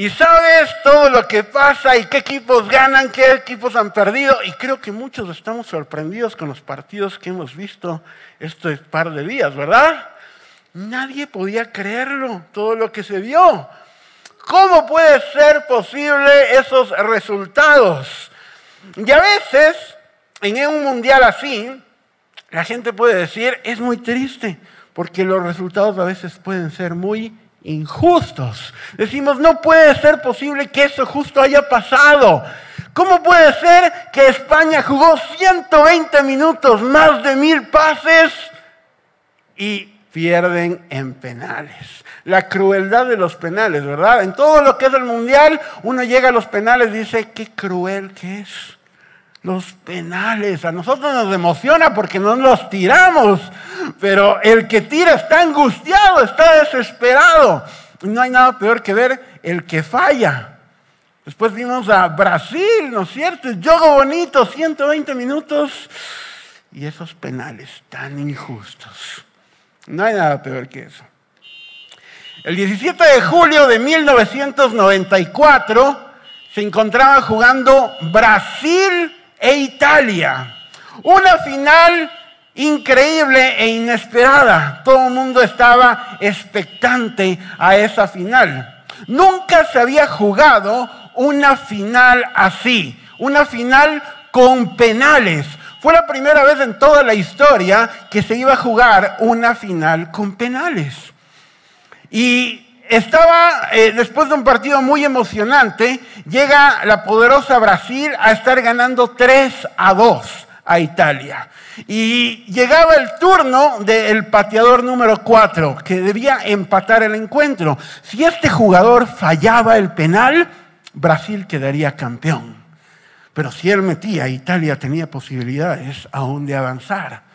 Y sabes todo lo que pasa y qué equipos ganan, qué equipos han perdido. Y creo que muchos estamos sorprendidos con los partidos que hemos visto estos par de días, ¿verdad? Nadie podía creerlo, todo lo que se vio. ¿Cómo puede ser posible esos resultados? Y a veces, en un mundial así, la gente puede decir, es muy triste, porque los resultados a veces pueden ser muy injustos. Decimos, no puede ser posible que eso justo haya pasado. ¿Cómo puede ser que España jugó 120 minutos, más de mil pases y pierden en penales? La crueldad de los penales, ¿verdad? En todo lo que es el mundial, uno llega a los penales y dice, qué cruel que es. Los penales, a nosotros nos emociona porque no los tiramos, pero el que tira está angustiado, está desesperado. No hay nada peor que ver el que falla. Después vimos a Brasil, ¿no es cierto? El juego bonito, 120 minutos y esos penales tan injustos. No hay nada peor que eso. El 17 de julio de 1994 se encontraba jugando Brasil e Italia. Una final increíble e inesperada. Todo el mundo estaba expectante a esa final. Nunca se había jugado una final así, una final con penales. Fue la primera vez en toda la historia que se iba a jugar una final con penales. Y estaba, eh, después de un partido muy emocionante, llega la poderosa Brasil a estar ganando 3 a 2 a Italia. Y llegaba el turno del pateador número 4, que debía empatar el encuentro. Si este jugador fallaba el penal, Brasil quedaría campeón. Pero si él metía, Italia tenía posibilidades aún de avanzar.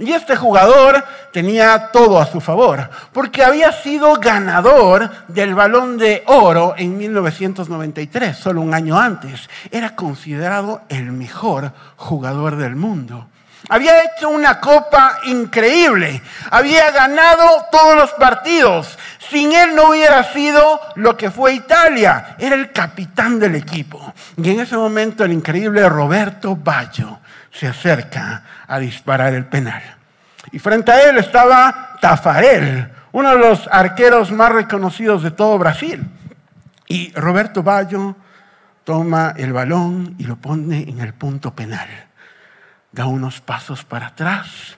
Y este jugador tenía todo a su favor, porque había sido ganador del balón de oro en 1993, solo un año antes. Era considerado el mejor jugador del mundo. Había hecho una copa increíble, había ganado todos los partidos. Sin él no hubiera sido lo que fue Italia, era el capitán del equipo. Y en ese momento el increíble Roberto Baggio se acerca a disparar el penal. Y frente a él estaba Tafarel, uno de los arqueros más reconocidos de todo Brasil. Y Roberto Baggio toma el balón y lo pone en el punto penal. Da unos pasos para atrás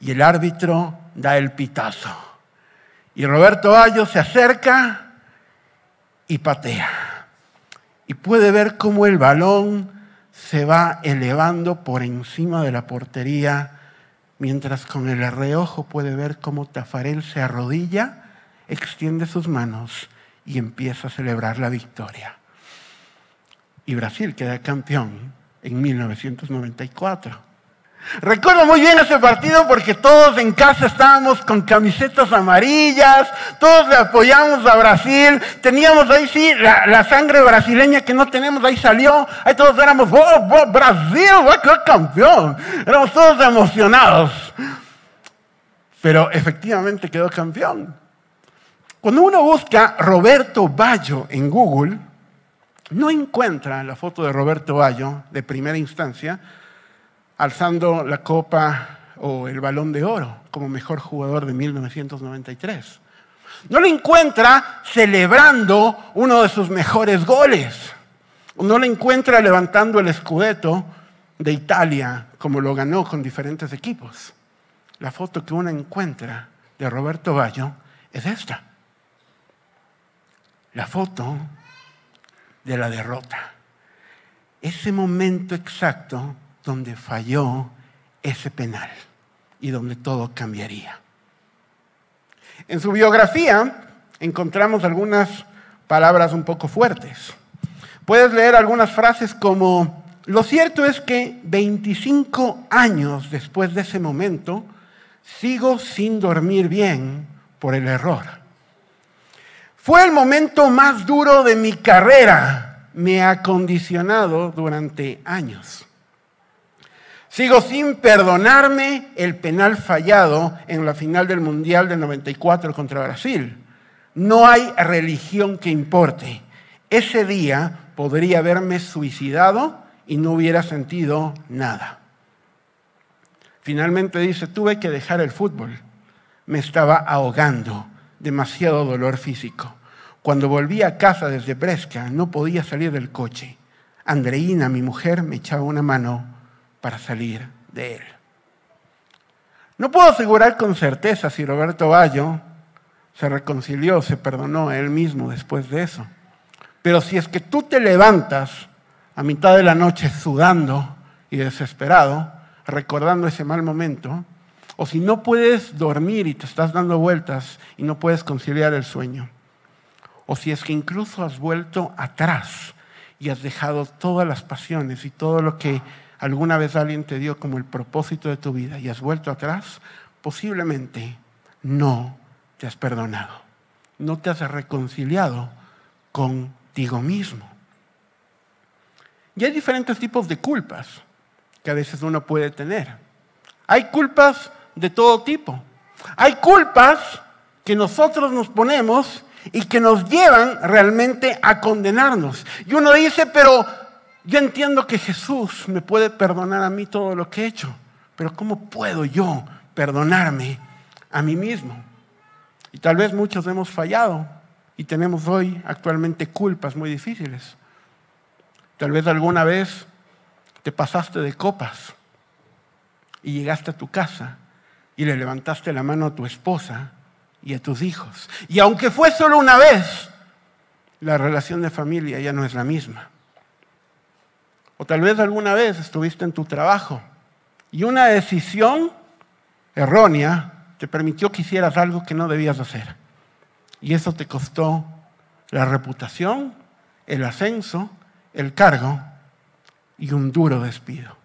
y el árbitro da el pitazo. Y Roberto Baggio se acerca y patea. Y puede ver cómo el balón se va elevando por encima de la portería, mientras con el reojo puede ver cómo Tafarel se arrodilla, extiende sus manos y empieza a celebrar la victoria. Y Brasil queda campeón en 1994. Recuerdo muy bien ese partido porque todos en casa estábamos con camisetas amarillas, todos le apoyamos a Brasil, teníamos ahí sí la, sangre brasileña que no tenemos, ahí salió, ahí todos éramos, oh, oh Brasil, va a campeón, éramos todos emocionados. Pero efectivamente quedó campeón. Cuando uno busca Roberto Bayo en Google, no encuentra la foto de Roberto Bayo de primera instancia, alzando la copa o el balón de oro como mejor jugador de 1993. No lo encuentra celebrando uno de sus mejores goles. No lo encuentra levantando el escudeto de Italia como lo ganó con diferentes equipos. La foto que uno encuentra de Roberto Baggio es esta. La foto de la derrota. Ese momento exacto donde falló ese penal y donde todo cambiaría. En su biografía encontramos algunas palabras un poco fuertes. Puedes leer algunas frases como, lo cierto es que 25 años después de ese momento, sigo sin dormir bien por el error. Fue el momento más duro de mi carrera, me ha condicionado durante años. Sigo sin perdonarme el penal fallado en la final del Mundial del 94 contra Brasil. No hay religión que importe. ese día podría haberme suicidado y no hubiera sentido nada. Finalmente dice, tuve que dejar el fútbol. Me estaba ahogando, demasiado dolor físico. Cuando volví a casa desde Brescia, no podía salir del coche. Andreina, mi mujer, me echaba una mano para salir de él. No puedo asegurar con certeza si Roberto Bayo se reconcilió, se perdonó a él mismo después de eso. Pero si es que tú te levantas a mitad de la noche sudando y desesperado, recordando ese mal momento, o si no puedes dormir y te estás dando vueltas y no puedes conciliar el sueño, o si es que incluso has vuelto atrás y has dejado todas las pasiones y todo lo que alguna vez alguien te dio como el propósito de tu vida y has vuelto atrás, posiblemente no te has perdonado, no te has reconciliado contigo mismo. Y hay diferentes tipos de culpas que a veces uno puede tener. Hay culpas de todo tipo. Hay culpas que nosotros nos ponemos y que nos llevan realmente a condenarnos. Y uno dice, pero yo entiendo que Jesús me puede perdonar a mí todo lo que he hecho, pero ¿cómo puedo yo perdonarme a mí mismo? Y tal vez muchos hemos fallado y tenemos hoy actualmente culpas muy difíciles. Tal vez alguna vez te pasaste de copas y llegaste a tu casa y le levantaste la mano a tu esposa y a tus hijos. Y aunque fue solo una vez, la relación de familia ya no es la misma. O tal vez alguna vez estuviste en tu trabajo y una decisión errónea te permitió que hicieras algo que no debías hacer. Y eso te costó la reputación, el ascenso el cargo y un duro despido.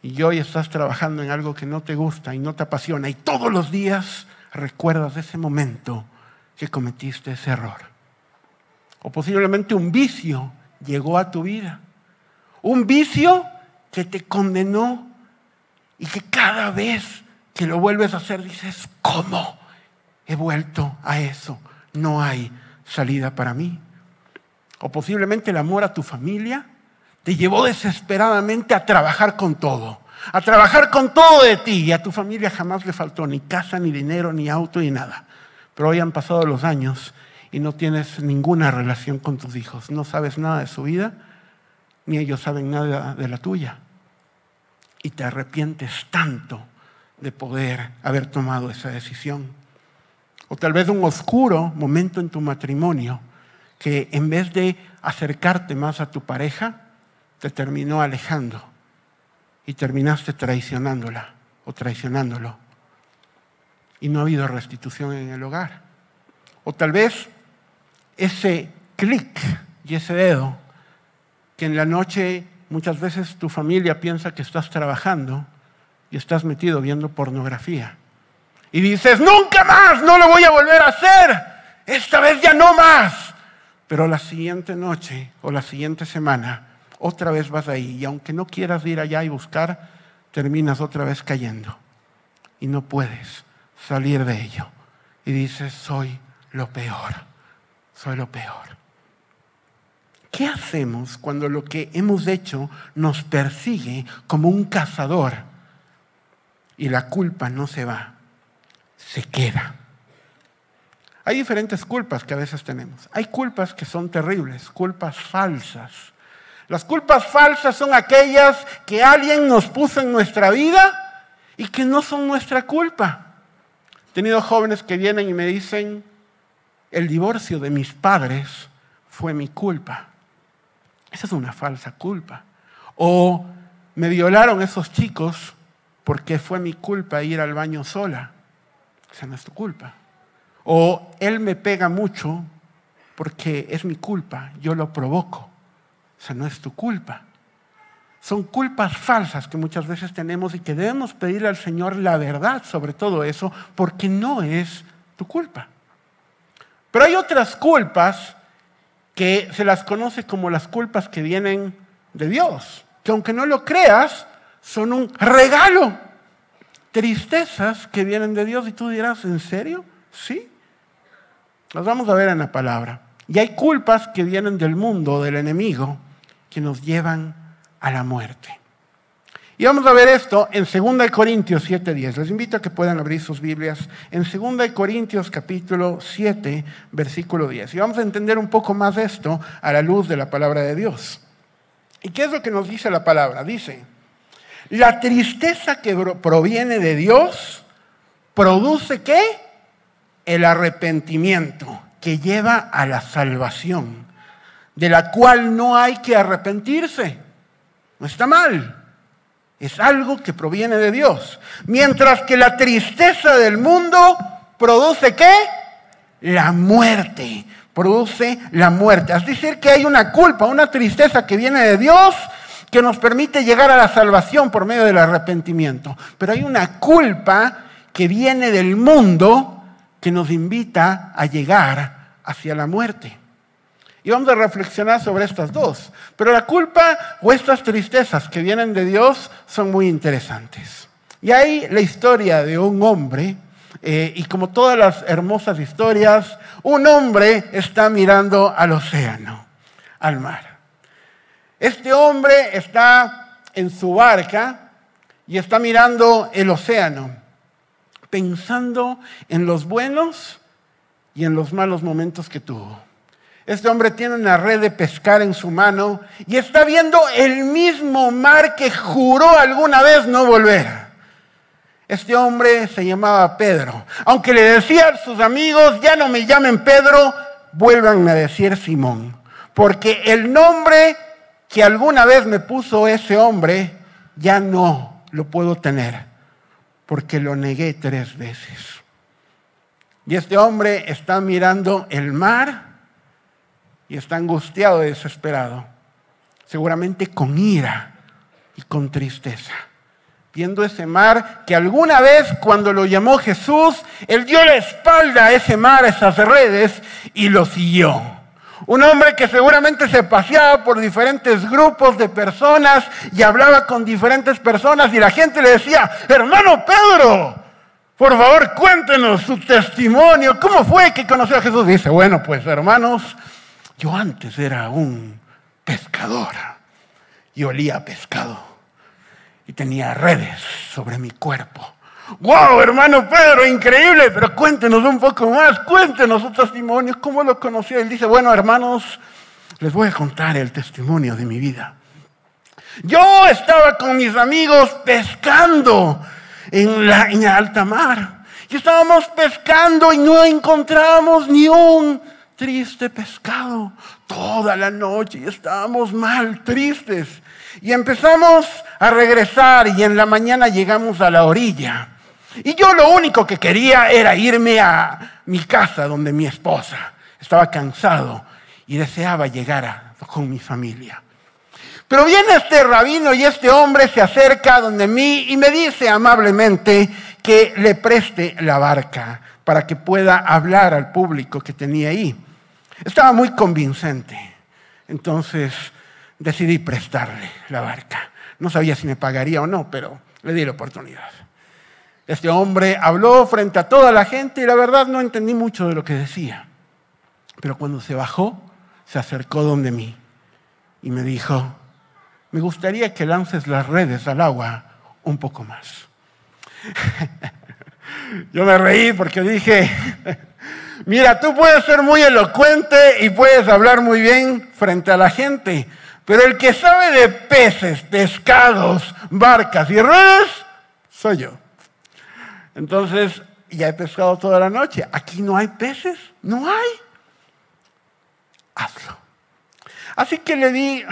Y hoy estás trabajando en algo que no te gusta y no te apasiona y todos los días recuerdas ese momento que cometiste ese error. O posiblemente un vicio llegó a tu vida. Un vicio que te condenó y que cada vez que lo vuelves a hacer dices, ¿cómo he vuelto a eso? No hay salida para mí o posiblemente el amor a tu familia, te llevó desesperadamente a trabajar con todo, a trabajar con todo de ti y a tu familia jamás le faltó ni casa, ni dinero, ni auto, ni nada. Pero hoy han pasado los años y no tienes ninguna relación con tus hijos, no sabes nada de su vida, ni ellos saben nada de la tuya. Y te arrepientes tanto de poder haber tomado esa decisión. O tal vez un oscuro momento en tu matrimonio que en vez de acercarte más a tu pareja, te terminó alejando y terminaste traicionándola o traicionándolo. Y no ha habido restitución en el hogar. O tal vez ese clic y ese dedo que en la noche muchas veces tu familia piensa que estás trabajando y estás metido viendo pornografía. Y dices, nunca más, no lo voy a volver a hacer. Esta vez ya no más. Pero la siguiente noche o la siguiente semana, otra vez vas ahí y aunque no quieras ir allá y buscar, terminas otra vez cayendo y no puedes salir de ello. Y dices, soy lo peor, soy lo peor. ¿Qué hacemos cuando lo que hemos hecho nos persigue como un cazador y la culpa no se va, se queda? Hay diferentes culpas que a veces tenemos. Hay culpas que son terribles, culpas falsas. Las culpas falsas son aquellas que alguien nos puso en nuestra vida y que no son nuestra culpa. He tenido jóvenes que vienen y me dicen, el divorcio de mis padres fue mi culpa. Esa es una falsa culpa. O me violaron esos chicos porque fue mi culpa ir al baño sola. Esa no es tu culpa. O él me pega mucho porque es mi culpa, yo lo provoco. O sea, no es tu culpa. Son culpas falsas que muchas veces tenemos y que debemos pedirle al Señor la verdad sobre todo eso, porque no es tu culpa. Pero hay otras culpas que se las conoce como las culpas que vienen de Dios, que aunque no lo creas, son un regalo. Tristezas que vienen de Dios y tú dirás, ¿en serio? Sí. Las vamos a ver en la palabra. Y hay culpas que vienen del mundo, del enemigo, que nos llevan a la muerte. Y vamos a ver esto en 2 Corintios 7:10. Les invito a que puedan abrir sus Biblias en 2 Corintios capítulo 7, versículo 10. Y vamos a entender un poco más esto a la luz de la palabra de Dios. ¿Y qué es lo que nos dice la palabra? Dice, la tristeza que proviene de Dios produce qué? El arrepentimiento que lleva a la salvación, de la cual no hay que arrepentirse. No está mal. Es algo que proviene de Dios. Mientras que la tristeza del mundo produce qué? La muerte. Produce la muerte. Es decir, que hay una culpa, una tristeza que viene de Dios que nos permite llegar a la salvación por medio del arrepentimiento. Pero hay una culpa que viene del mundo que nos invita a llegar hacia la muerte. Y vamos a reflexionar sobre estas dos. Pero la culpa o estas tristezas que vienen de Dios son muy interesantes. Y hay la historia de un hombre, eh, y como todas las hermosas historias, un hombre está mirando al océano, al mar. Este hombre está en su barca y está mirando el océano, pensando en los buenos y en los malos momentos que tuvo. Este hombre tiene una red de pescar en su mano y está viendo el mismo mar que juró alguna vez no volver. Este hombre se llamaba Pedro. Aunque le decían sus amigos, ya no me llamen Pedro, vuélvanme a decir Simón. Porque el nombre que alguna vez me puso ese hombre, ya no lo puedo tener. Porque lo negué tres veces. Y este hombre está mirando el mar y está angustiado y desesperado, seguramente con ira y con tristeza. Viendo ese mar que alguna vez cuando lo llamó Jesús, él dio la espalda a ese mar, a esas redes, y lo siguió. Un hombre que seguramente se paseaba por diferentes grupos de personas y hablaba con diferentes personas y la gente le decía, hermano Pedro, por favor, cuéntenos su testimonio. ¿Cómo fue que conoció a Jesús? Dice, bueno, pues hermanos, yo antes era un pescador y olía pescado y tenía redes sobre mi cuerpo. ¡Wow, hermano Pedro, increíble! Pero cuéntenos un poco más, cuéntenos su testimonio, ¿cómo lo conoció? Él dice, bueno, hermanos, les voy a contar el testimonio de mi vida. Yo estaba con mis amigos pescando en la, alta mar. Y estábamos pescando y no encontramos ni un triste pescado toda la noche y estábamos mal, tristes. Y empezamos a regresar y en la mañana llegamos a la orilla. Y yo lo único que quería era irme a mi casa donde mi esposa estaba cansado y deseaba llegar con mi familia. Pero viene este rabino y este hombre se acerca donde mí y me dice amablemente que le preste la barca para que pueda hablar al público que tenía ahí. Estaba muy convincente. Entonces decidí prestarle la barca. No sabía si me pagaría o no, pero le di la oportunidad. Este hombre habló frente a toda la gente y la verdad no entendí mucho de lo que decía. Pero cuando se bajó, se acercó donde mí y me dijo, me gustaría que lances las redes al agua un poco más. Yo me reí porque dije, mira, tú puedes ser muy elocuente y puedes hablar muy bien frente a la gente, pero el que sabe de peces, pescados, barcas y redes, soy yo. Entonces, ya he pescado toda la noche. Aquí no hay peces, no hay. Hazlo. Así que le di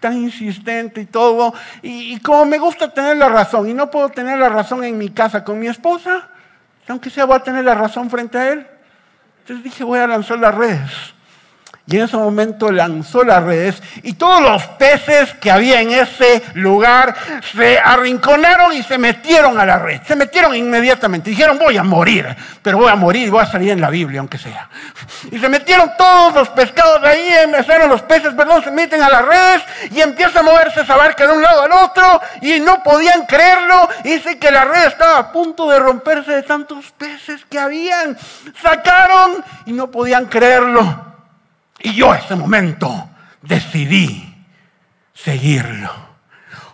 tan insistente y todo. Y, como me gusta tener la razón y no puedo tener la razón en mi casa con mi esposa, aunque sea voy a tener la razón frente a él. Entonces dije, voy a lanzar las redes. Y en ese momento lanzó las redes y todos los peces que había en ese lugar se arrinconaron y se metieron a la red. Se metieron inmediatamente. Dijeron, voy a morir, pero voy a morir voy a salir en la Biblia, aunque sea. Y se metieron todos los pescados de ahí, empezaron los peces, perdón, se meten a las redes y empieza a moverse esa barca de un lado al otro y no podían creerlo. Dice que la red estaba a punto de romperse de tantos peces que habían. Sacaron y no podían creerlo Y yo ese momento decidí seguirlo.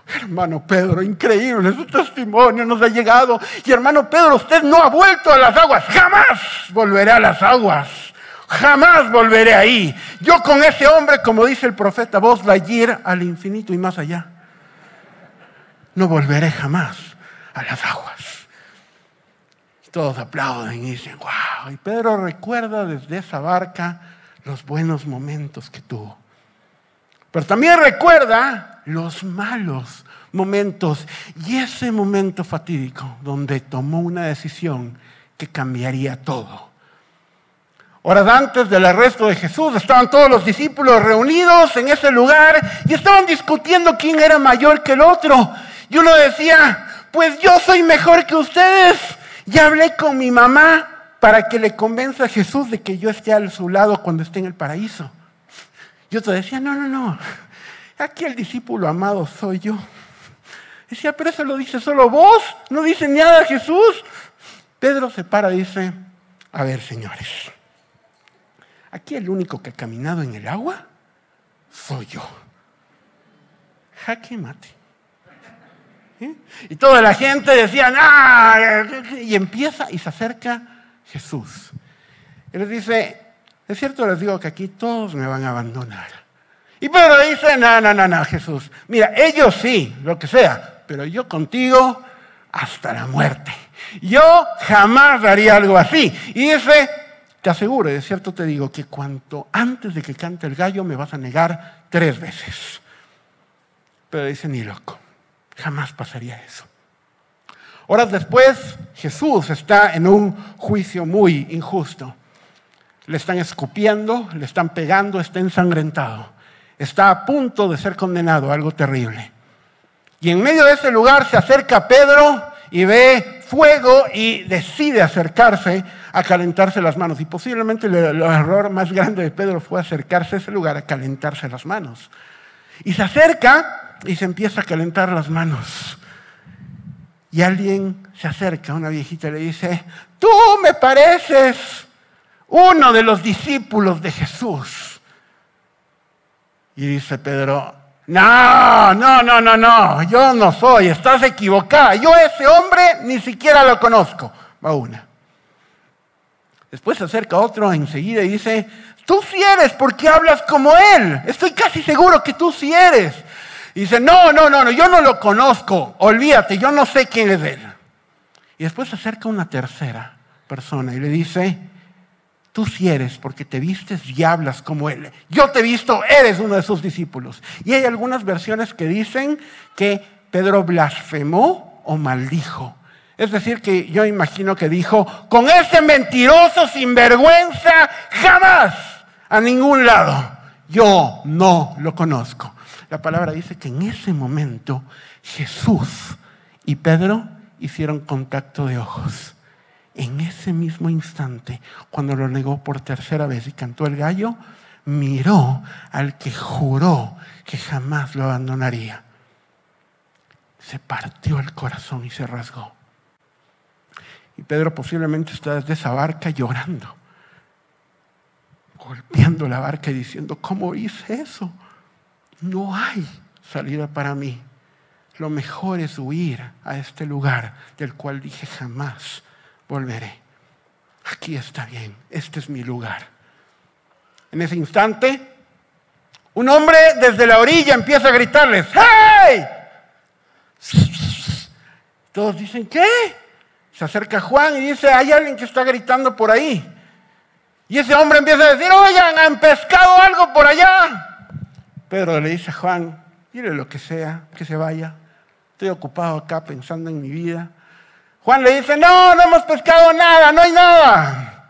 Hermano Pedro, increíble, su testimonio nos ha llegado. Y hermano Pedro, usted no ha vuelto a las aguas, jamás volveré a las aguas. Jamás volveré ahí. Yo con ese hombre, como dice el profeta Vos ir al infinito y más allá. No volveré jamás a las aguas. todos aplauden y dicen, wow. Y Pedro recuerda desde esa barca los buenos momentos que tuvo. Pero también recuerda los malos momentos y ese momento fatídico donde tomó una decisión que cambiaría todo. Horas antes del arresto de Jesús estaban todos los discípulos reunidos en ese lugar y estaban discutiendo quién era mayor que el otro. Y uno decía, pues yo soy mejor que ustedes. Y hablé con mi mamá para que le convenza a Jesús de que yo esté a su lado cuando esté en el paraíso. Y otro decía, no, no, no, aquí el discípulo amado soy yo. Decía, pero eso lo dice solo vos, no dice nada Jesús. Pedro se para y dice, a ver señores, Aquí el único que ha caminado en el agua soy yo. Jaque mate. Y toda la gente decía, ¡ah! Y empieza y se acerca Jesús. Y les dice, es cierto, les digo que aquí todos me van a abandonar. Y Pedro dice, no, no, no, no, Jesús. Mira, ellos sí, lo que sea, pero yo contigo hasta la muerte. Yo jamás haría algo así. Y dice, te aseguro, de cierto te digo, que cuanto antes de que cante el gallo me vas a negar tres veces. Pero dice, ni loco, jamás pasaría eso. Horas después, Jesús está en un juicio muy injusto. Le están escupiendo, le están pegando, está ensangrentado. Está a punto de ser condenado, algo terrible. Y en medio de ese lugar se acerca Pedro y ve fuego y decide acercarse a calentarse las manos. Y posiblemente el, error más grande de Pedro fue acercarse a ese lugar a calentarse las manos. Y se acerca y se empieza a calentar las manos. Y alguien se acerca, una viejita y le dice, tú me pareces uno de los discípulos de Jesús. Y dice Pedro, no, no, no, no, no, yo no soy, estás equivocada. Yo ese hombre ni siquiera lo conozco. Va una. Después se acerca otro enseguida y dice, tú sí eres porque hablas como él. Estoy casi seguro que tú sí eres. Y dice, no, no, no, no, yo no lo conozco. Olvídate, yo no sé quién es él. Y después se acerca una tercera persona y le dice, tú sí eres porque te vistes y hablas como él. Yo te he visto, eres uno de sus discípulos. Y hay algunas versiones que dicen que Pedro blasfemó o maldijo. Es decir, que yo imagino que dijo, con ese mentiroso sinvergüenza, jamás a ningún lado. Yo no lo conozco. La palabra dice que en ese momento Jesús y Pedro hicieron contacto de ojos. En ese mismo instante, cuando lo negó por tercera vez y cantó el gallo, miró al que juró que jamás lo abandonaría. Se partió el corazón y se rasgó. Y Pedro posiblemente está desde esa barca llorando, golpeando la barca y diciendo, ¿cómo hice eso? No hay salida para mí. Lo mejor es huir a este lugar del cual dije jamás volveré. Aquí está bien, este es mi lugar. En ese instante, un hombre desde la orilla empieza a gritarles, ¡Hey! Todos dicen, ¿qué? Se acerca Juan y dice, hay alguien que está gritando por ahí. Y ese hombre empieza a decir, oigan, han pescado algo por allá. Pedro le dice a Juan, dile lo que sea, que se vaya. Estoy ocupado acá pensando en mi vida. Juan le dice, no, no hemos pescado nada, no hay nada.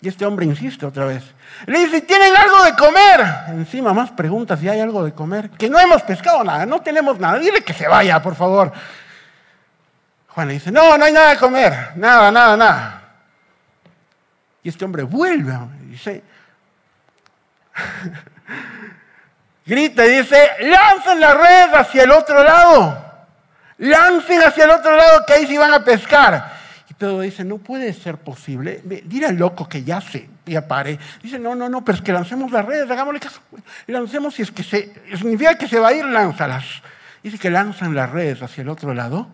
Y este hombre insiste otra vez. Le dice, ¿tienen algo de comer? Encima más preguntas si hay algo de comer. Que no hemos pescado nada, no tenemos nada. Dile que se vaya, por favor. Juan le dice, no, no hay nada de comer, nada, nada, nada. Y este hombre vuelve y dice, grita y dice, lancen la red hacia el otro lado, lancen hacia el otro lado que ahí sí van a pescar. Y Pedro dice, no puede ser posible. Dile al loco que ya se, ya pare. Dice, no, no, no, pero es que lancemos las redes, hagámosle caso. Lancemos si es que se, significa que se va a ir, lánzalas. Dice que lanzan las redes hacia el otro lado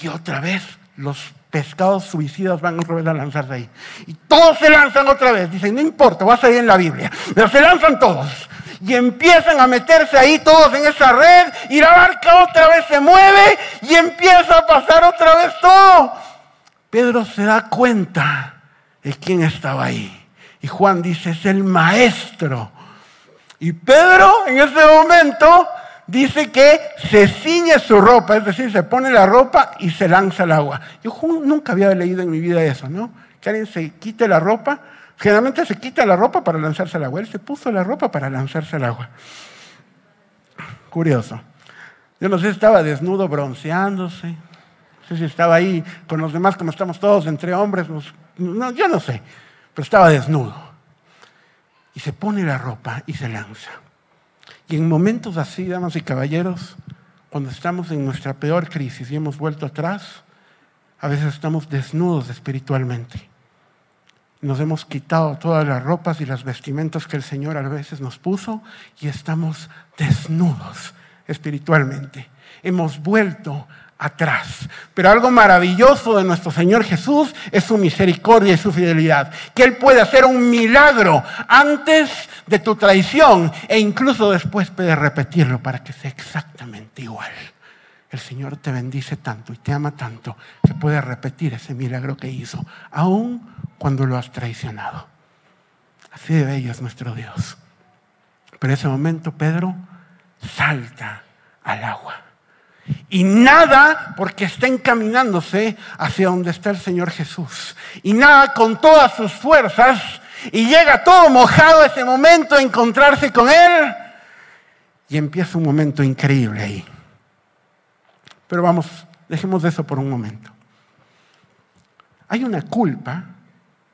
y otra vez los pescados suicidas van otra vez a lanzarse ahí. Y todos se lanzan otra vez. Dicen, no importa, va a salir en la Biblia. Pero se lanzan todos. Y empiezan a meterse ahí todos en esa red. Y la barca otra vez se mueve y empieza a pasar otra vez todo. Pedro se da cuenta de quién estaba ahí. Y Juan dice, es el maestro. Y Pedro en ese momento dice que se ciñe su ropa, es decir, se pone la ropa y se lanza al agua. Yo nunca había leído en mi vida eso, ¿no? Que alguien se quite la ropa. Generalmente se quita la ropa para lanzarse al agua. Él se puso la ropa para lanzarse al agua. Curioso. Yo no sé si estaba desnudo bronceándose, no sé si estaba ahí con los demás, como estamos todos entre hombres. no, yo no sé, pero estaba desnudo. Y se pone la ropa y se lanza. Y en momentos así, damas y caballeros, cuando estamos en nuestra peor crisis y hemos vuelto atrás, a veces estamos desnudos espiritualmente. Nos hemos quitado todas las ropas y las vestimentas que el Señor a veces nos puso y estamos desnudos espiritualmente. Hemos vuelto atrás. Pero algo maravilloso de nuestro Señor Jesús es su misericordia y su fidelidad. Que Él puede hacer un milagro antes de tu traición e incluso después puede repetirlo para que sea exactamente igual. El Señor te bendice tanto y te ama tanto que puede repetir ese milagro que hizo, aun cuando lo has traicionado. Así de bello es nuestro Dios. Pero en ese momento Pedro salta al agua y nada porque está encaminándose hacia donde está el Señor Jesús. Y nada con todas sus fuerzas y llega todo mojado ese momento a encontrarse con Él y empieza un momento increíble ahí. Pero vamos, dejemos de eso por un momento. Hay una culpa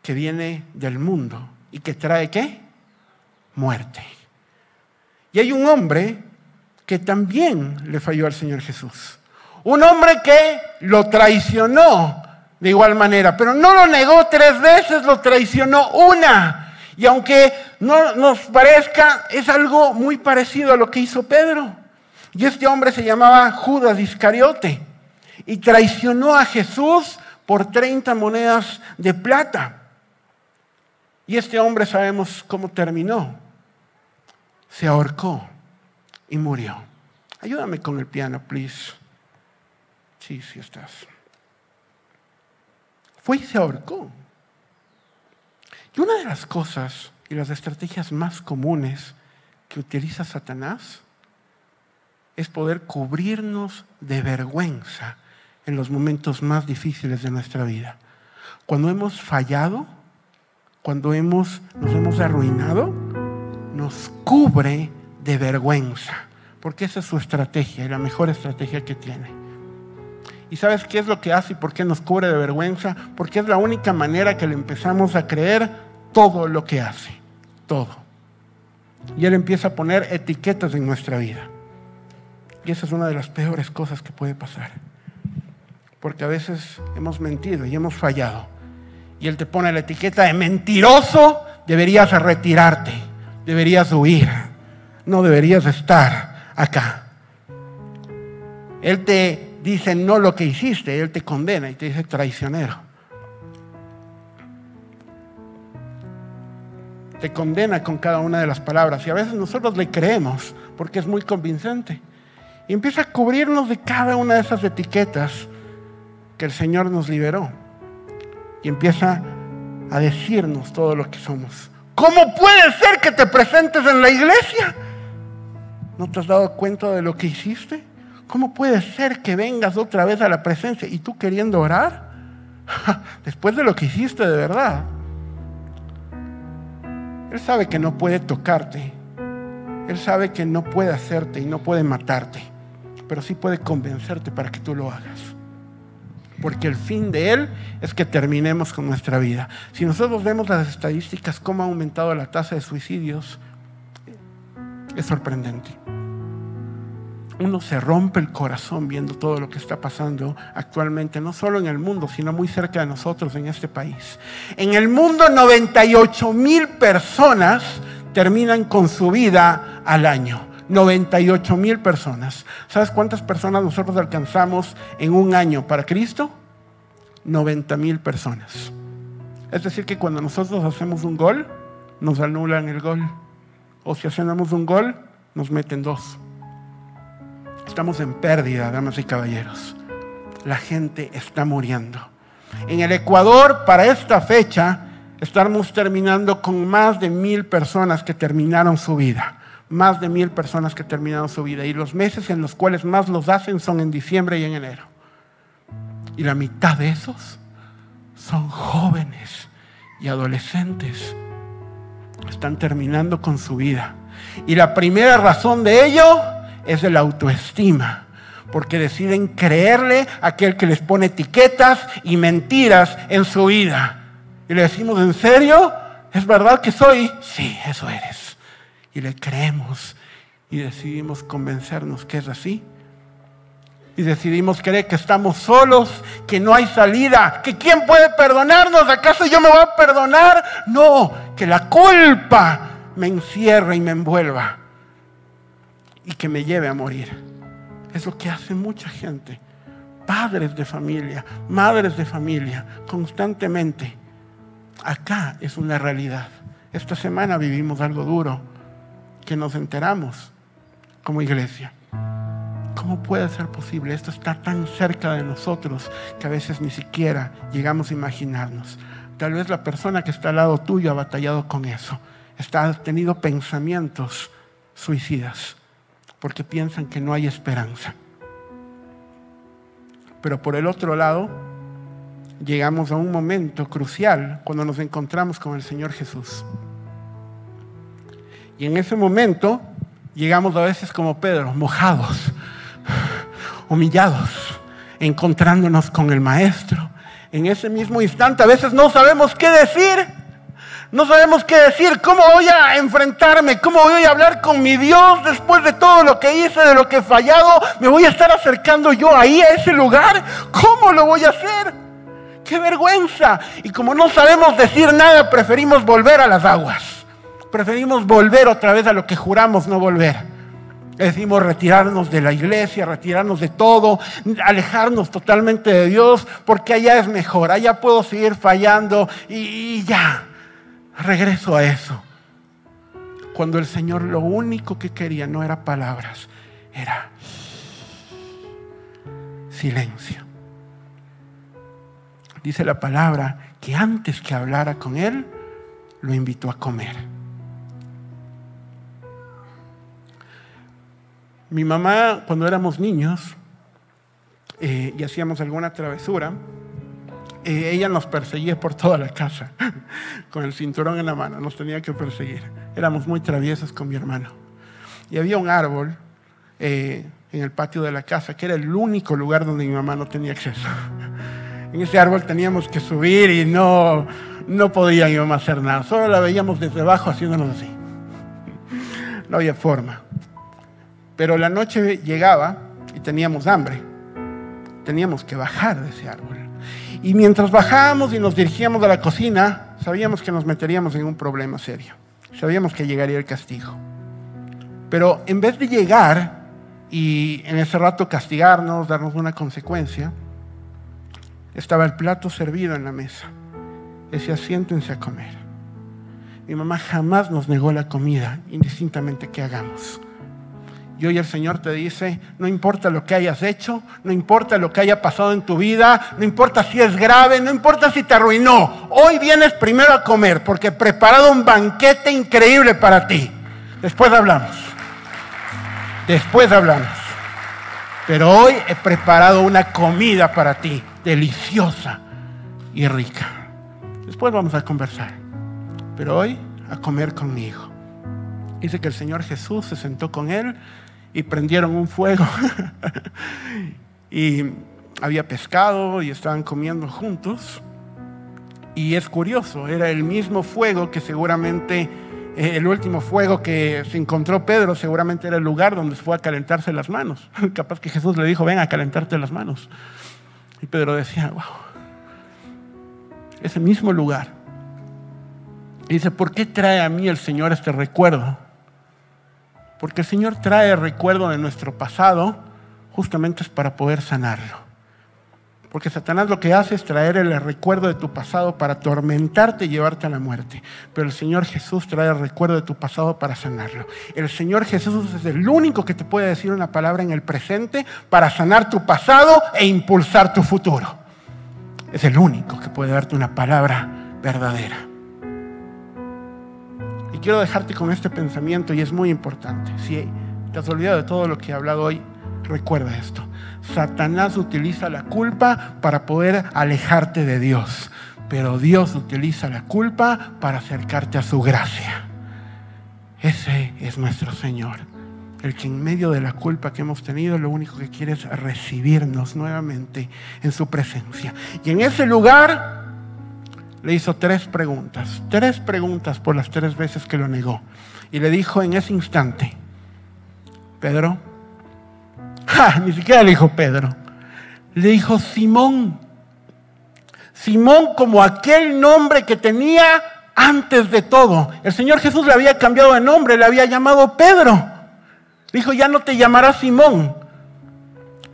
que viene del mundo y que trae qué? Muerte. Y hay un hombre que también le falló al Señor Jesús. Un hombre que lo traicionó de igual manera, pero no lo negó tres veces, lo traicionó una. Y aunque no nos parezca, es algo muy parecido a lo que hizo Pedro. Y este hombre se llamaba Judas Iscariote y traicionó a Jesús por 30 monedas de plata. Y este hombre sabemos cómo terminó. Se ahorcó y murió. Ayúdame con el piano, please. Sí, sí estás. Fue y se ahorcó. Y una de las cosas y las estrategias más comunes que utiliza Satanás es poder cubrirnos de vergüenza en los momentos más difíciles de nuestra vida. Cuando hemos fallado, cuando hemos, nos hemos arruinado, nos cubre de vergüenza, porque esa es su estrategia y la mejor estrategia que tiene. ¿Y sabes qué es lo que hace y por qué nos cubre de vergüenza? Porque es la única manera que le empezamos a creer todo lo que hace, todo. Y él empieza a poner etiquetas en nuestra vida. Y esa es una de las peores cosas que puede pasar. Porque a veces hemos mentido y hemos fallado. Y él te pone la etiqueta de mentiroso, deberías retirarte, deberías huir no deberías estar acá. Él te dice no lo que hiciste, Él te condena y te dice traicionero. Te condena con cada una de las palabras y a veces nosotros le creemos porque es muy convincente. Y empieza a cubrirnos de cada una de esas etiquetas que el Señor nos liberó. Y empieza a decirnos todo lo que somos. ¿Cómo puede ser que te presentes en la iglesia? ¿No te has dado cuenta de lo que hiciste? ¿Cómo puede ser que vengas otra vez a la presencia y tú queriendo orar? Después de lo que hiciste de verdad. Él sabe que no puede tocarte. Él sabe que no puede hacerte y no puede matarte. Pero sí puede convencerte para que tú lo hagas. Porque el fin de Él es que terminemos con nuestra vida. Si nosotros vemos las estadísticas, cómo ha aumentado la tasa de suicidios, es sorprendente. uno se rompe el corazón viendo todo lo que está pasando actualmente, no solo en el mundo, sino muy cerca de nosotros en este país. En el mundo 98 mil personas terminan con su vida al año. 98 mil personas. ¿Sabes cuántas personas nosotros alcanzamos en un año para Cristo? 90 mil personas. Es decir, que cuando nosotros hacemos un gol, nos anulan el gol. O si hacemos un gol, nos meten dos. Estamos en pérdida, damas y caballeros. La gente está muriendo. En el Ecuador, para esta fecha, estamos terminando con más de mil personas que terminaron su vida. Más de mil personas que terminaron su vida. Y los meses en los cuales más los hacen son en diciembre y en enero. Y la mitad de esos son jóvenes y adolescentes. Están terminando con su vida. Y la primera razón de ello es de la autoestima, porque deciden creerle a aquel que les pone etiquetas y mentiras en su vida. Y le decimos, ¿en serio? ¿Es verdad que soy? Sí, eso eres. Y le creemos y decidimos convencernos que es así. Y decidimos creer que estamos solos, que no hay salida, que quién puede perdonarnos, ¿acaso yo me voy a perdonar? No, que la culpa me encierra y me envuelva y que me lleve a morir. Es lo que hace mucha gente. Padres de familia, madres de familia, constantemente. Acá es una realidad. Esta semana vivimos algo duro nos enteramos como iglesia. ¿Cómo puede ser posible? Esto está tan cerca de nosotros que a veces ni siquiera llegamos a imaginarnos. Tal vez la persona que está al lado tuyo ha batallado con eso. Está, ha tenido pensamientos suicidas porque piensan que no hay esperanza. Pero por el otro lado, llegamos a un momento crucial cuando nos encontramos con el Señor Jesús. Y en ese momento llegamos a veces como Pedro, mojados, humillados, encontrándonos con el Maestro. En ese mismo instante a veces no sabemos qué decir no sabemos qué decir, cómo voy a enfrentarme, cómo voy a hablar con mi Dios después de todo lo que hice, de lo que he fallado. ¿Me voy a estar acercando yo ahí a ese lugar? ¿Cómo lo voy a hacer? ¡Qué vergüenza! Y como no sabemos decir nada, preferimos volver a las aguas. Preferimos volver otra vez a lo que juramos no volver. Decimos retirarnos de la iglesia, retirarnos de todo, alejarnos totalmente de Dios, porque allá es mejor, allá puedo seguir fallando y ya regreso a eso. Cuando el Señor lo único que quería no era palabras, era silencio. Dice la palabra que antes que hablara con Él, lo invitó a comer. Mi mamá, cuando éramos niños eh, y hacíamos alguna travesura, ella nos perseguía por toda la casa, con el cinturón en la mano, nos tenía que perseguir. Éramos muy traviesos con mi hermano. Y había un árbol eh, en el patio de la casa, que era el único lugar donde mi mamá no tenía acceso. En ese árbol teníamos que subir y no, no podía mi mamá hacer nada. Solo la veíamos desde abajo haciéndonos así. No había forma. Pero la noche llegaba y teníamos hambre. Teníamos que bajar de ese árbol. Y mientras bajábamos y nos dirigíamos a la cocina, sabíamos que nos meteríamos en un problema serio. Sabíamos que llegaría el castigo. Pero en vez de llegar y en ese rato castigarnos, darnos una consecuencia, estaba el plato servido en la mesa. Decía, siéntense a comer. Mi mamá jamás nos negó la comida, indistintamente que hagamos. Y hoy el Señor te dice, no importa lo que hayas hecho, no importa lo que haya pasado en tu vida, no importa si es grave, no importa si te arruinó. Hoy vienes primero a comer porque he preparado un banquete increíble para ti. Después hablamos. Después hablamos. Pero hoy he preparado una comida para ti, deliciosa y rica. Después vamos a conversar. Pero hoy a comer conmigo. Dice que el Señor Jesús se sentó con él y prendieron un fuego. y había pescado y estaban comiendo juntos. Y es curioso, era el mismo fuego que seguramente eh, el último fuego que se encontró Pedro seguramente era el lugar donde fue a calentarse las manos. Capaz que Jesús le dijo, ven a calentarte las manos. Y Pedro decía, wow, ese mismo lugar. Y dice, ¿por qué trae a mí el Señor este recuerdo? Porque el Señor trae recuerdo de nuestro pasado, justamente es para poder sanarlo. Porque Satanás lo que hace es traer el recuerdo de tu pasado para atormentarte y llevarte a la muerte. Pero el Señor Jesús trae el recuerdo de tu pasado para sanarlo. El Señor Jesús es el único que te puede decir una palabra en el presente para sanar tu pasado e impulsar tu futuro. Es el único que puede darte una palabra verdadera. Y quiero dejarte con este pensamiento y es muy importante. Si te has olvidado de todo lo que he hablado hoy, recuerda esto. Satanás utiliza la culpa para poder alejarte de Dios, pero Dios utiliza la culpa para acercarte a su gracia. Ese es nuestro Señor, el que en medio de la culpa que hemos tenido lo único que quiere es recibirnos nuevamente en su presencia. Y en ese lugar le hizo tres preguntas, tres preguntas por las tres veces que lo negó. Y le dijo en ese instante, Pedro, ni siquiera le dijo Pedro. Le dijo Simón. Simón como aquel nombre que tenía antes de todo. El Señor Jesús le había cambiado de nombre, le había llamado Pedro. Dijo, ya no te llamarás Simón.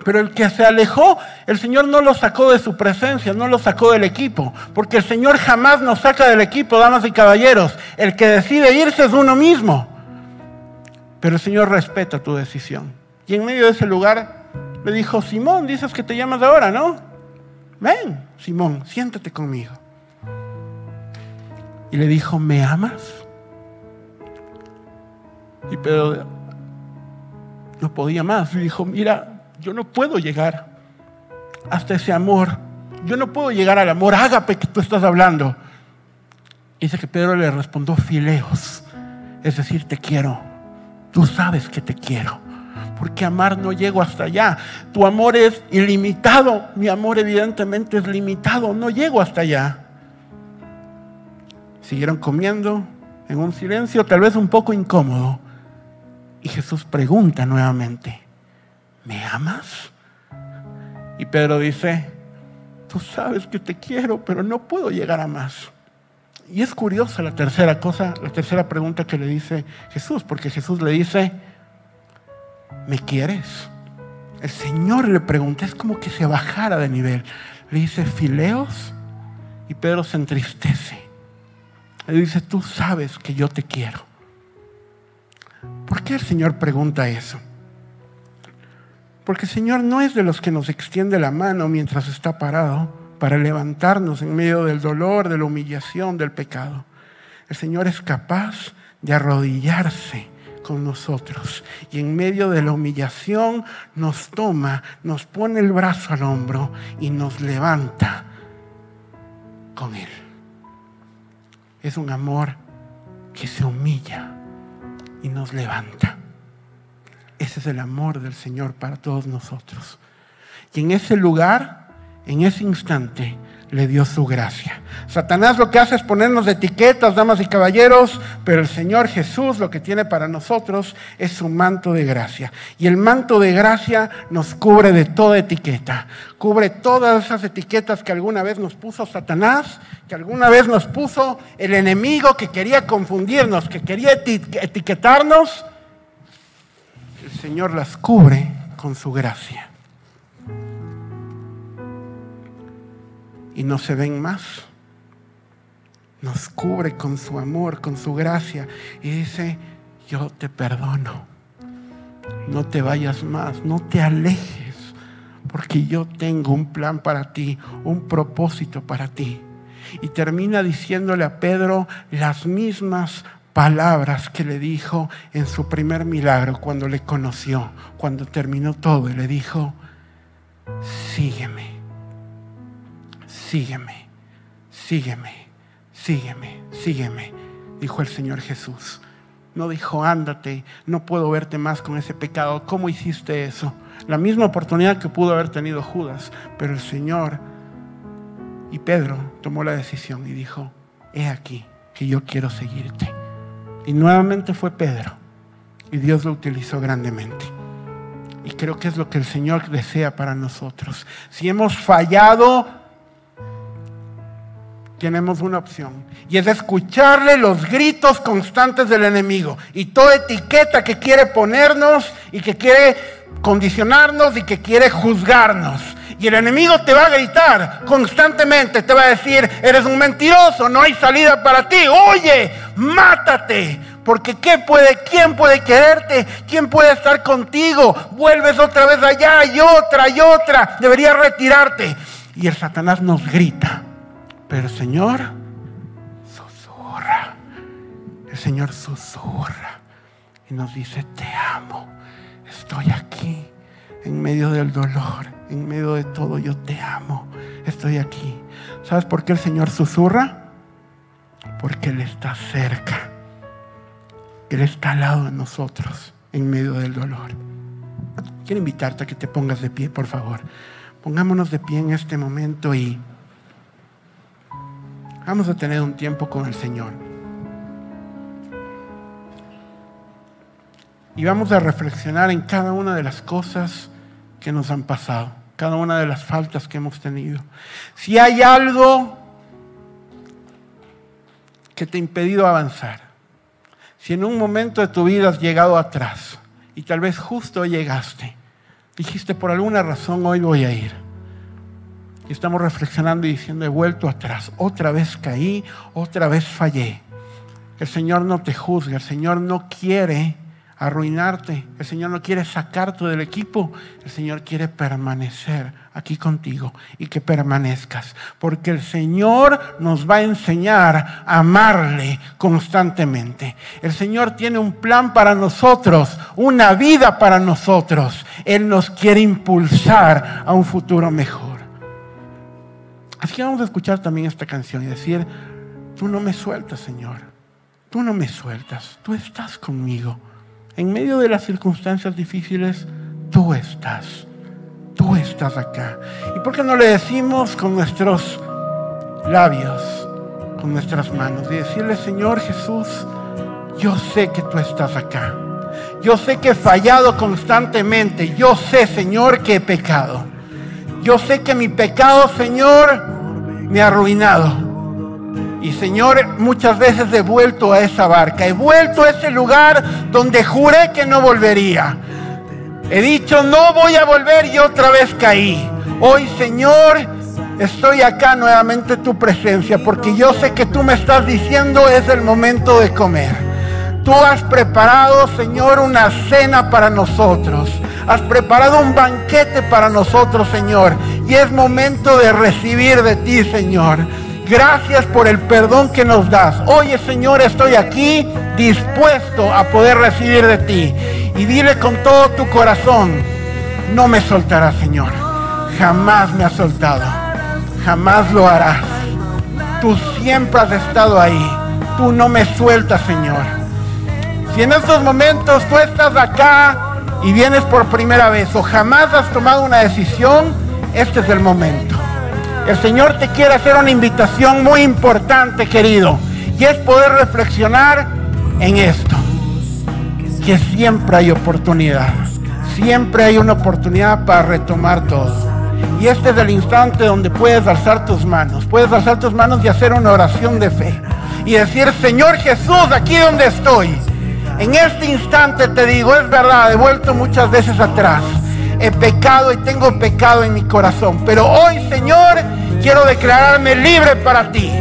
Pero el que se alejó, el Señor no lo sacó de su presencia, no lo sacó del equipo. Porque el Señor jamás nos saca del equipo, damas y caballeros. El que decide irse es uno mismo. Pero el Señor respeta tu decisión. Y en medio de ese lugar le dijo, Simón, dices que te llamas ahora, ¿no? Ven, Simón, siéntate conmigo. Y le dijo, ¿me amas? Y Pedro no podía más. Y dijo, mira, yo no puedo llegar hasta ese amor. Yo no puedo llegar al amor ágape que tú estás hablando. Dice que Pedro le respondió, fileos. Es decir, te quiero. Tú sabes que te quiero porque amar no llego hasta allá. Tu amor es ilimitado, mi amor evidentemente es limitado, no llego hasta allá. Siguieron comiendo en un silencio tal vez un poco incómodo. Y Jesús pregunta nuevamente, ¿me amas? Y Pedro dice, tú sabes que te quiero, pero no puedo llegar a más. Y es curiosa la tercera cosa, la tercera pregunta que le dice Jesús, porque Jesús le dice, ¿me quieres? El Señor le pregunta, es como que se bajara de nivel. Le dice, fileos, y Pedro se entristece. Le dice, tú sabes que yo te quiero. ¿Por qué el Señor pregunta eso? Porque el Señor no es de los que nos extiende la mano mientras está parado para levantarnos en medio del dolor, de la humillación, del pecado. El Señor es capaz de arrodillarse con nosotros. Y en medio de la humillación nos toma, nos pone el brazo al hombro y nos levanta con Él. Es un amor que se humilla y nos levanta. Ese es el amor del Señor para todos nosotros. Y en ese lugar, en ese instante, le dio su gracia. Satanás lo que hace es ponernos etiquetas, damas y caballeros, pero el Señor Jesús lo que tiene para nosotros es su manto de gracia. Y el manto de gracia nos cubre de toda etiqueta, cubre todas esas etiquetas que alguna vez nos puso Satanás, que alguna vez nos puso el enemigo que quería confundirnos, que quería etiquetarnos. El Señor las cubre con su gracia. y no se ven más. Nos cubre con su amor, con su gracia y dice, yo te perdono. No te vayas más, no te alejes, porque yo tengo un plan para ti, un propósito para ti. Y termina diciéndole a Pedro las mismas palabras que le dijo en su primer milagro cuando le conoció, cuando terminó todo y le dijo, sígueme sígueme, sígueme, sígueme, sígueme, dijo el Señor Jesús. No dijo, ándate, no puedo verte más con ese pecado. ¿Cómo hiciste eso? La misma oportunidad que pudo haber tenido Judas, pero el Señor y Pedro tomó la decisión y dijo, he aquí que yo quiero seguirte. Y nuevamente fue Pedro. Y Dios lo utilizó grandemente. Y creo que es lo que el Señor desea para nosotros. Si hemos fallado, tenemos una opción. Y es escucharle los gritos constantes del enemigo. Y toda etiqueta que quiere ponernos y que quiere condicionarnos y que quiere juzgarnos. Y el enemigo te va a gritar constantemente, te va a decir, eres un mentiroso, no hay salida para ti, oye, mátate. Porque ¿qué puede, ¿quién puede quererte? ¿Quién puede estar contigo? Vuelves otra vez allá y otra y otra. Deberías retirarte. Y el Satanás nos grita. Pero Señor susurra. El Señor susurra. Y nos dice, te amo. Estoy aquí en medio del dolor en medio de todo, yo te amo, estoy aquí. ¿Sabes por qué el Señor susurra? Porque Él está cerca. Él está al lado de nosotros en medio del dolor. Quiero invitarte a que te pongas de pie, por favor. Pongámonos de pie en este momento y vamos a tener un tiempo con el Señor. Y vamos a reflexionar en cada una de las cosas que nos han pasado, cada una de las faltas que hemos tenido. Si hay algo que te ha impedido avanzar, si en un momento de tu vida has llegado atrás y tal vez justo llegaste, dijiste por alguna razón hoy voy a ir. Y estamos reflexionando y diciendo he vuelto atrás, otra vez caí, otra vez fallé. El Señor no te juzga, el Señor no quiere arruinarte. El Señor no quiere sacarte del equipo. El Señor quiere permanecer aquí contigo y que permanezcas. Porque el Señor nos va a enseñar a amarle constantemente. El Señor tiene un plan para nosotros, una vida para nosotros. Él nos quiere impulsar a un futuro mejor. Así que vamos a escuchar también esta canción y decir, tú no me sueltas, Señor. Tú no me sueltas. Tú estás conmigo. En medio de las circunstancias difíciles, tú estás. Tú estás acá. ¿Y por qué no le decimos con nuestros labios, con nuestras manos? Y decirle, Señor Jesús, yo sé que tú estás acá. Yo sé que he fallado constantemente. Yo sé, Señor, que he pecado. Yo sé que mi pecado, Señor, me ha arruinado. Y Señor, muchas veces he vuelto a esa barca, he vuelto a ese lugar donde juré que no volvería. He dicho, no voy a volver y otra vez caí. Hoy, Señor, estoy acá nuevamente en tu presencia porque yo sé que tú me estás diciendo es el momento de comer. Tú has preparado, Señor, una cena para nosotros. Has preparado un banquete para nosotros, Señor. Y es momento de recibir de ti, Señor. Gracias por el perdón que nos das. Oye Señor, estoy aquí dispuesto a poder recibir de ti. Y dile con todo tu corazón, no me soltarás Señor. Jamás me has soltado. Jamás lo harás. Tú siempre has estado ahí. Tú no me sueltas Señor. Si en estos momentos tú estás acá y vienes por primera vez o jamás has tomado una decisión, este es el momento. El Señor te quiere hacer una invitación muy importante, querido. Y es poder reflexionar en esto. Que siempre hay oportunidad. Siempre hay una oportunidad para retomar todo. Y este es el instante donde puedes alzar tus manos. Puedes alzar tus manos y hacer una oración de fe. Y decir, Señor Jesús, aquí donde estoy. En este instante te digo, es verdad, he vuelto muchas veces atrás he pecado y tengo pecado en mi corazón. Pero hoy, Señor, quiero declararme libre para ti.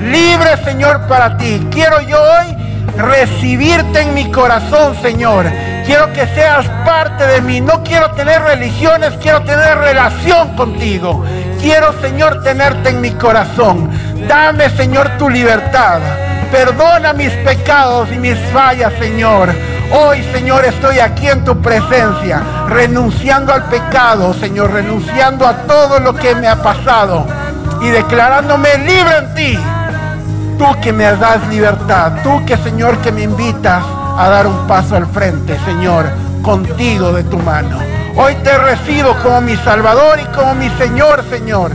Libre, Señor, para ti. Quiero yo hoy recibirte en mi corazón, Señor. Quiero que seas parte de mí. No quiero tener religiones, quiero tener relación contigo. Quiero, Señor, tenerte en mi corazón. Dame, Señor, tu libertad. Perdona mis pecados y mis fallas, Señor. Hoy, Señor, estoy aquí en tu presencia, renunciando al pecado, Señor, renunciando a todo lo que me ha pasado y declarándome libre en ti. Tú que me das libertad, tú que, Señor, que me invitas a dar un paso al frente, Señor, contigo de tu mano. Hoy te recibo como mi Salvador y como mi Señor, Señor.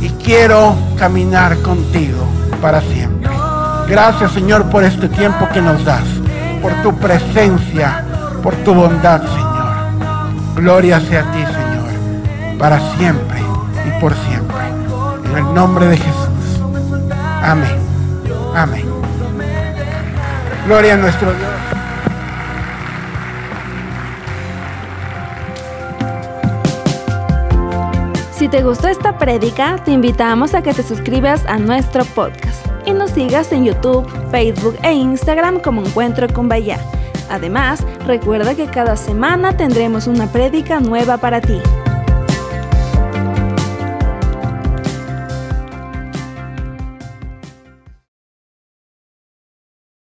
Y quiero caminar contigo para siempre. Gracias Señor por este tiempo que nos das, por tu presencia, por tu bondad Señor. Gloria sea a ti Señor, para siempre y por siempre. En el nombre de Jesús. Amén. Amén. Gloria a nuestro Dios. Si te gustó esta prédica, te invitamos a que te suscribas a nuestro podcast y nos sigas en YouTube, Facebook e Instagram como Encuentro con Bahía. Además, recuerda que cada semana tendremos una prédica nueva para ti.